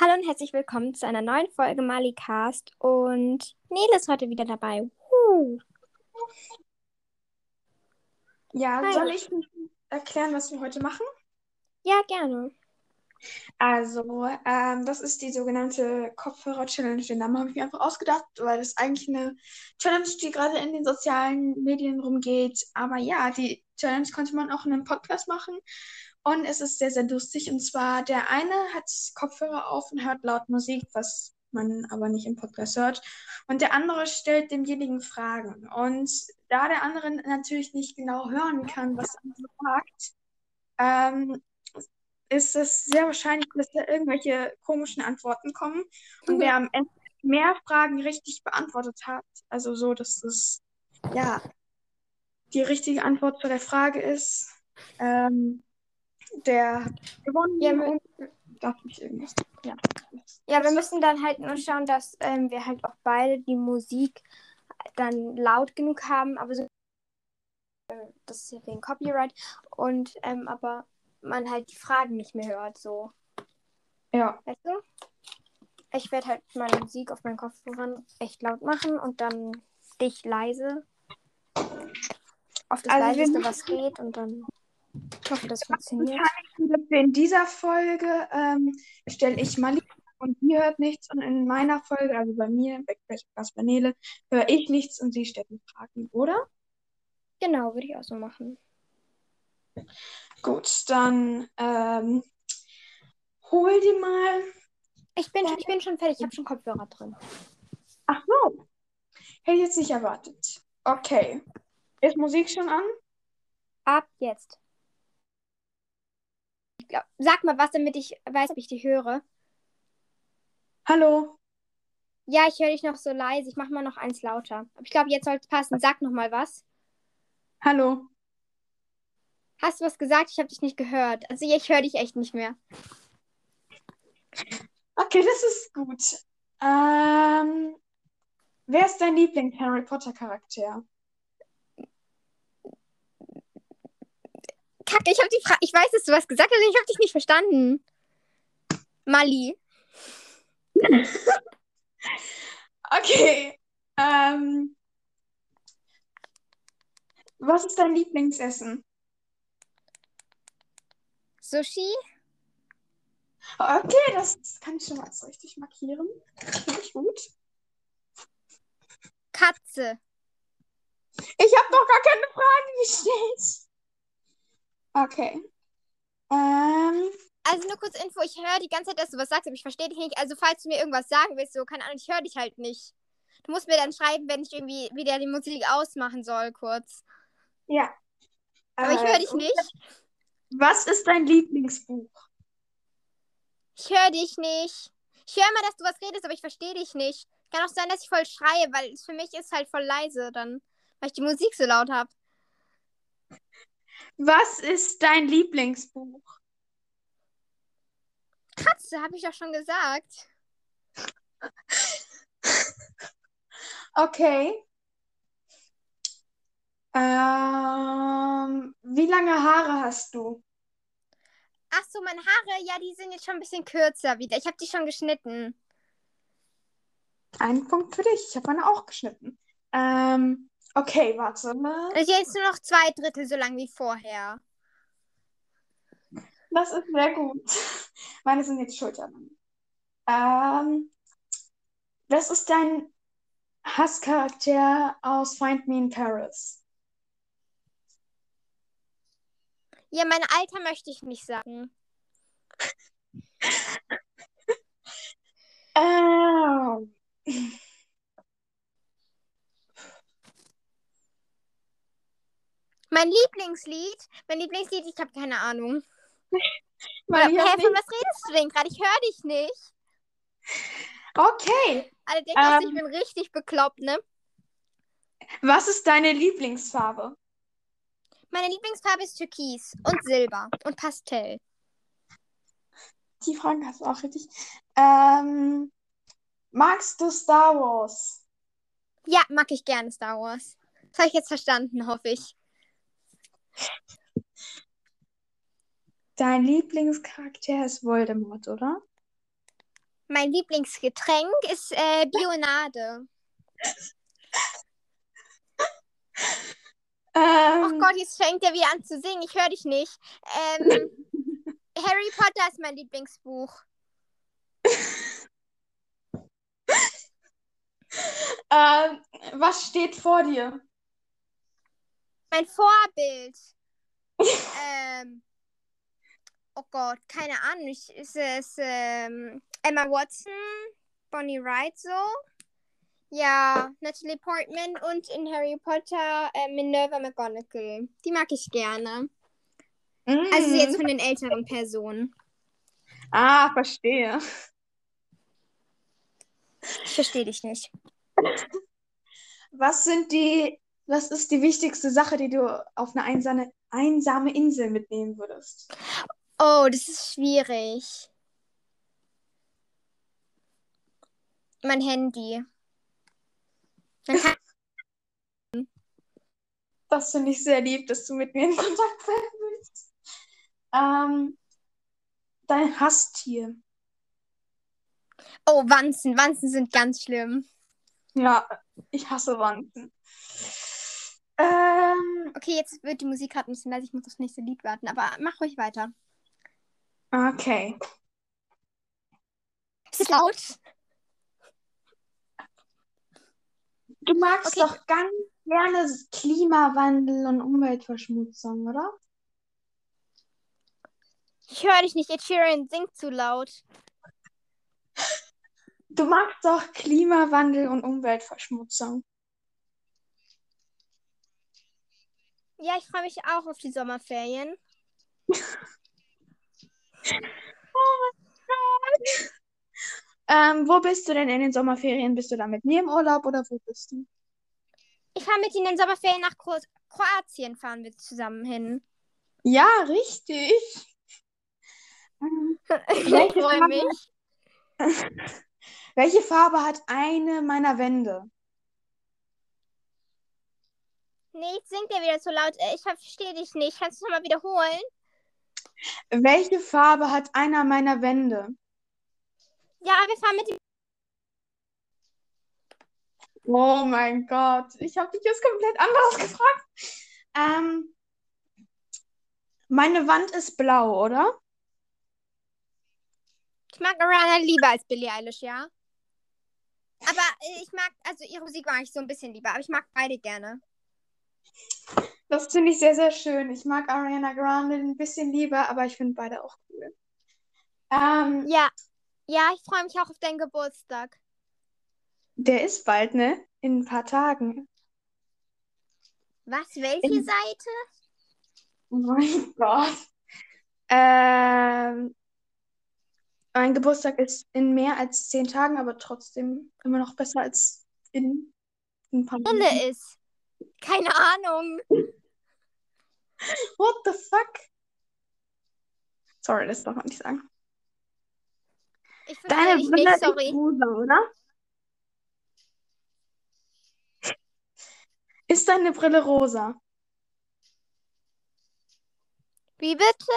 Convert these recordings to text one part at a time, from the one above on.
Hallo und herzlich willkommen zu einer neuen Folge Malicast und Nele ist heute wieder dabei. Uh. Ja, Hi. soll ich erklären, was wir heute machen? Ja, gerne. Also, ähm, das ist die sogenannte Kopfhörer-Challenge. Den Namen habe ich mir einfach ausgedacht, weil das eigentlich eine Challenge, die gerade in den sozialen Medien rumgeht. Aber ja, die Challenge konnte man auch in einem Podcast machen. Und es ist sehr, sehr lustig. Und zwar, der eine hat Kopfhörer auf und hört laut Musik, was man aber nicht im Podcast hört. Und der andere stellt demjenigen Fragen. Und da der andere natürlich nicht genau hören kann, was andere sagt, ähm, ist es sehr wahrscheinlich, dass da irgendwelche komischen Antworten kommen. Und wer am Ende mehr Fragen richtig beantwortet hat, also so, dass es ja die richtige Antwort zu der Frage ist, ähm, der hat gewonnen Ja, und darf nicht irgendwas. Ja. Ja, wir müssen dann halt nur schauen, dass ähm, wir halt auch beide die Musik dann laut genug haben, aber so äh, das ist ja wegen Copyright und ähm, aber man halt die Fragen nicht mehr hört, so. Ja. Weißt du? Ich werde halt meine Musik auf meinen Kopfhörern echt laut machen und dann dich leise. Auf das Also leiseste, was geht und dann ich hoffe, das funktioniert. In dieser Folge ähm, stelle ich Malik und sie hört nichts. Und in meiner Folge, also bei mir, bei Podcast bei Nele, höre ich nichts und sie stellt mir Fragen, oder? Genau, würde ich auch so machen. Gut, dann ähm, hol dir mal. Ich bin, ich bin schon fertig, ich habe schon Kopfhörer drin. Ach so. Hätte ich jetzt nicht erwartet. Okay. Ist Musik schon an? Ab jetzt. Glaub, sag mal was, damit ich weiß, ob ich die höre. Hallo. Ja, ich höre dich noch so leise. Ich mache mal noch eins lauter. Aber ich glaube, jetzt soll es passen. Sag noch mal was. Hallo. Hast du was gesagt? Ich habe dich nicht gehört. Also ich höre dich echt nicht mehr. Okay, das ist gut. Ähm, wer ist dein Lieblings-Harry Potter-Charakter? Kacke, ich habe die Frage. Ich weiß, dass du was gesagt hast, aber ich habe dich nicht verstanden. Mali. Okay. Ähm, was ist dein Lieblingsessen? Sushi. Okay, das kann ich schon mal als richtig markieren. Finde ich gut. Katze. Ich habe noch gar keine Frage gestellt. Okay. Ähm, Also nur kurz Info, ich höre die ganze Zeit, dass du was sagst, aber ich verstehe dich nicht. Also falls du mir irgendwas sagen willst, so, keine Ahnung, ich höre dich halt nicht. Du musst mir dann schreiben, wenn ich irgendwie wieder die Musik ausmachen soll, kurz. ja. Aber ich Äh, höre dich nicht. Was ist dein Lieblingsbuch? Ich höre dich nicht. Ich höre immer, dass du was redest, aber ich verstehe dich nicht. Kann auch sein, dass ich voll schreie, weil es für mich ist halt voll leise dann, weil ich die Musik so laut habe. Was ist dein Lieblingsbuch? Katze, habe ich doch schon gesagt. Okay. Ähm, wie lange Haare hast du? Ach so, meine Haare, ja, die sind jetzt schon ein bisschen kürzer wieder. Ich habe die schon geschnitten. Ein Punkt für dich. Ich habe meine auch geschnitten. Ähm, okay, warte mal. Also jetzt nur noch zwei Drittel so lang wie vorher. Das ist sehr gut. Meine sind jetzt schulterlang. Ähm, was ist dein Hasscharakter aus Find Me in Paris? Ja, mein Alter möchte ich nicht sagen. Ähm, Mein Lieblingslied, mein Lieblingslied, ich habe keine Ahnung. weil hab von was redest du denn gerade? Ich höre dich nicht. Okay. Alle denken, Ähm. ich bin richtig bekloppt, ne? Was ist deine Lieblingsfarbe? Meine Lieblingsfarbe ist Türkis und Silber und Pastell. Die Fragen hast du auch richtig. Ähm, magst du Star Wars? Ja, mag ich gerne Star Wars. Das habe ich jetzt verstanden, hoffe ich. Dein Lieblingscharakter ist Voldemort, oder? Mein Lieblingsgetränk ist äh, Bionade. Ähm, Oh Gott, jetzt fängt er wieder an zu singen. Ich höre dich nicht. Ähm, Harry Potter ist mein Lieblingsbuch. ähm, was steht vor dir? Mein Vorbild. ähm, oh Gott, keine Ahnung. Ich, ist es ähm, Emma Watson, Bonnie Wright so? Ja, Natalie Portman und in Harry Potter äh, Minerva McGonagall. Die mag ich gerne. Also Mm. jetzt von den älteren Personen. Ah, verstehe. Ich verstehe dich nicht. Was sind die, was ist die wichtigste Sache, die du auf eine einsame, einsame Insel mitnehmen würdest? Oh, das ist schwierig. Mein Handy. Das finde ich sehr lieb, dass du mit mir in Kontakt sein willst. Ähm, dein Hasstier. oh, Wanzen. Wanzen sind ganz schlimm. Ja, ich hasse Wanzen. Ähm, Okay, jetzt wird die Musik gerade ein bisschen leise. Ich muss aufs nächste Lied warten. Aber mach ruhig weiter. okay. Ist es laut? Du magst Okay. doch ganz gerne Klimawandel und Umweltverschmutzung, oder? Ich höre dich nicht. Ed Sheeran singt zu laut. Du magst doch Klimawandel und Umweltverschmutzung. Ja, ich freue mich auch auf die Sommerferien. Ähm, wo bist du denn in den Sommerferien? Bist du da mit mir im Urlaub oder wo bist du? Ich fahre mit Ihnen in den Sommerferien nach Kro Kroatien. Fahren wir zusammen hin. Ja, richtig. Ähm, ich freue mich. Welche Farbe hat eine meiner Wände? Nee, jetzt singt er wieder zu laut. Äh, Ich verstehe dich nicht. Kannst du es nochmal wiederholen? Welche Farbe hat einer meiner Wände? Ja, wir fahren mit dem. Oh mein Gott, ich habe dich jetzt komplett anderes gefragt. Ähm, meine Wand ist blau, oder? Ich mag Ariana lieber als Billie Eilish, ja. Aber äh, ich mag, also ihre Musik mag ich so ein bisschen lieber, aber ich mag beide gerne. Das finde ich sehr, sehr schön. Ich mag Ariana Grande ein bisschen lieber, aber ich finde beide auch cool. Ähm, Ja. Ja, ich freue mich auch auf deinen Geburtstag. der ist bald, ne? In ein paar Tagen. Was? Welche In- Seite? Oh mein Gott. Ähm, mein Geburtstag ist in mehr als zehn Tagen, aber trotzdem immer noch besser als in ein paar Monaten. Brille ist. Keine Ahnung. What the fuck? Sorry, das darf man nicht sagen. Ich Deine dich Brille nicht, ist rosa, oder? Ist deine Brille rosa? Wie bitte?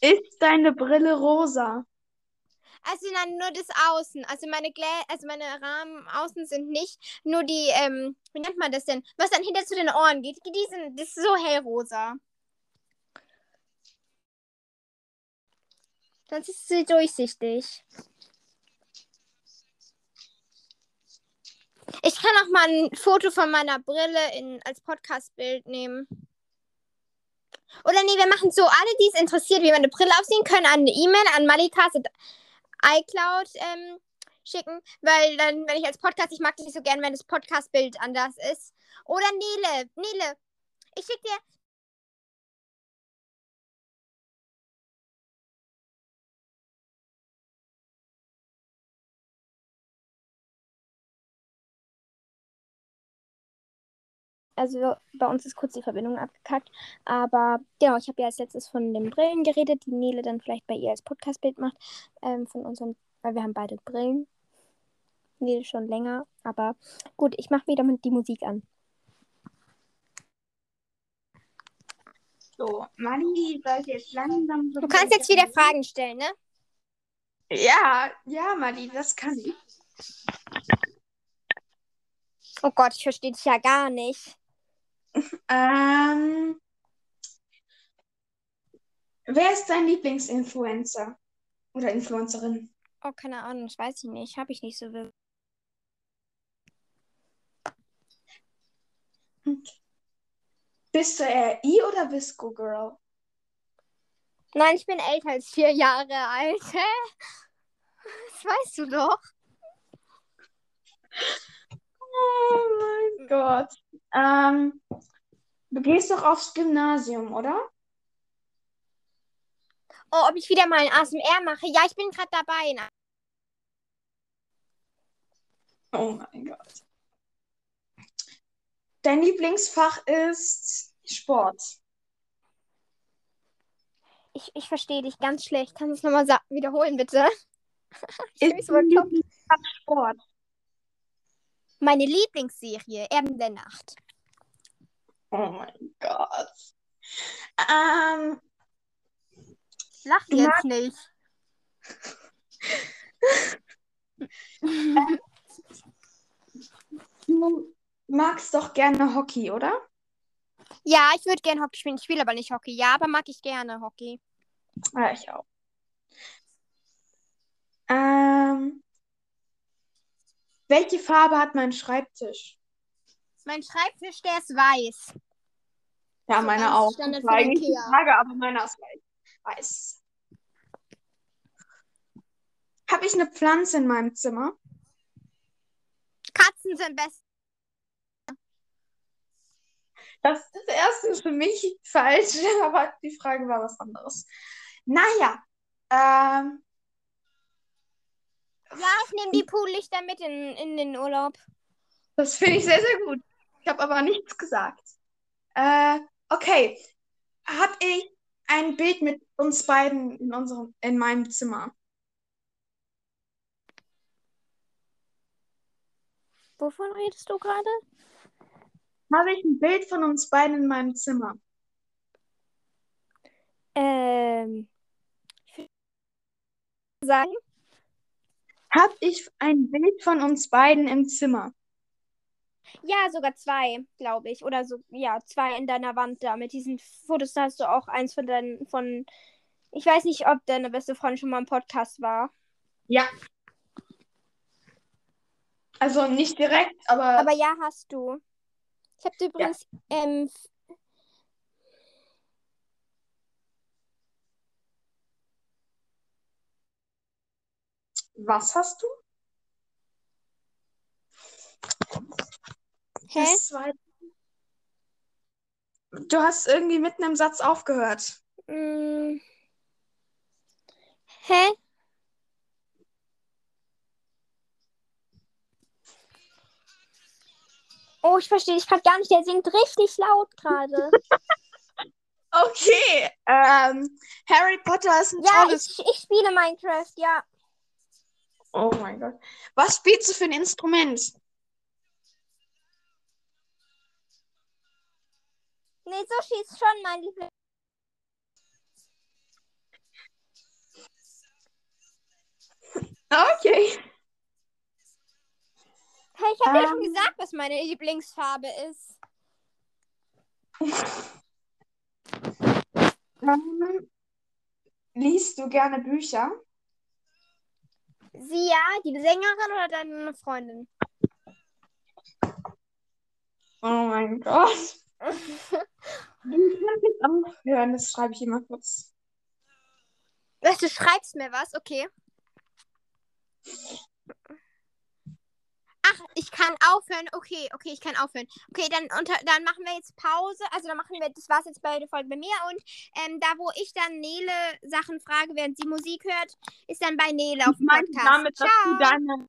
Ist deine Brille rosa? Also nein, nur das Außen. Also meine Glä also meine Rahmen außen sind nicht. Nur die, ähm, wie nennt man das denn? Was dann hinter zu den Ohren geht. Die sind, das ist so hellrosa. Sonst ist sie durchsichtig. Ich kann auch mal ein Foto von meiner Brille in, als Podcast-Bild nehmen. Oder nee, wir machen so, alle, die es interessiert, wie man eine Brille aussehen können, eine E-Mail an malikas iCloud ähm, schicken, weil dann, wenn ich als Podcast, ich mag das nicht so gern, wenn das Podcast-Bild anders ist. Oder Nele, Nele, ich schicke dir. Also bei uns ist kurz die Verbindung abgekackt. Aber genau, ich habe ja als letztes von den Brillen geredet, die Nele dann vielleicht bei ihr als Podcast-Bild macht. Ähm, von unserem, weil wir haben beide Brillen. Nele schon länger. Aber gut, ich mache wieder mit die Musik an. So, Mali sollte jetzt langsam so Du kannst jetzt wieder Fragen stellen, ne? Ja, ja, Mali, das kann ich. Oh Gott, ich verstehe dich ja gar nicht. Ähm, wer ist dein Lieblingsinfluencer? Oder Influencerin? Oh, keine Ahnung, das weiß ich nicht. Habe ich nicht so wirklich. Bist du eher I oder Visco Girl? Nein, ich bin älter als vier Jahre alt. Das weißt du doch. Oh mein Gott. Ähm, du gehst doch aufs Gymnasium, oder? Oh, ob ich wieder mal ein ASMR mache? Ja, ich bin gerade dabei. Oh mein Gott. Dein Lieblingsfach ist Sport. Ich, ich verstehe dich ganz schlecht. Kannst du es nochmal wiederholen, bitte? Ich Ist bekloppt. Lieblingsfach Sport? Meine Lieblingsserie, Erben der Nacht. Oh mein Gott. Ähm, Lach jetzt nicht. du magst doch gerne Hockey, oder? Ja, ich würde gerne Hockey spielen. Ich spiele aber nicht Hockey. Ja, aber mag ich gerne Hockey. Ja, ich auch. Ähm, welche Farbe hat mein Schreibtisch? Mein Schreibtisch, der ist weiß. Ja, So meine ganz auch. Das war eigentlich die. Frage, aber meiner ist weiß. weiß. Habe ich eine Pflanze in meinem Zimmer? Katzen sind best. Das ist erstens für mich falsch, aber die Frage war was anderes. Naja, ähm, Ja, ich nehme die Poollichter mit in, in den Urlaub. das finde ich sehr, sehr gut. Ich habe aber nichts gesagt. Äh, okay. Habe ich ein Bild mit uns beiden in unserem, in meinem Zimmer? Wovon redest du gerade? Habe ich ein Bild von uns beiden in meinem Zimmer? Ähm. Ich würde sagen, Habe ich ein Bild von uns beiden im Zimmer? ja, sogar zwei, glaube ich. Oder so, ja, zwei in deiner Wand da. Mit diesen Fotos da hast du auch eins von deinen, von. Ich weiß nicht, ob deine beste Freundin schon mal im Podcast war. Ja. Also nicht direkt, aber, Aber ja, hast du. Ich habe dir übrigens, ähm, was hast du? hä? Du hast irgendwie mitten im Satz aufgehört. Mm. Hä? Oh, ich verstehe dich gerade gar nicht. Der singt richtig laut gerade. Okay. Ähm, Harry Potter ist ein ja, tolles. ich, ich spiele Minecraft, ja. Oh mein Gott. Was spielst du für ein Instrument? Nee, Sushi ist schon mein Lieblings. Okay. Hey, ich habe dir schon Ähm. gesagt, was meine Lieblingsfarbe ist. Ähm, liest du gerne Bücher? Sie ja, die Sängerin oder deine Freundin? Oh mein Gott. Du kannst jetzt aufhören, das schreibe ich immer kurz. Was, du schreibst mir was? Okay. Ich kann aufhören. Okay, okay, ich kann aufhören. Okay, dann, unter, dann machen wir jetzt Pause. Also dann machen wir, das war's jetzt bei der Folge bei mir. Und ähm, da, wo ich dann Nele Sachen frage, während sie Musik hört, ist dann bei Nele auf dem Podcast. damit, Ciao.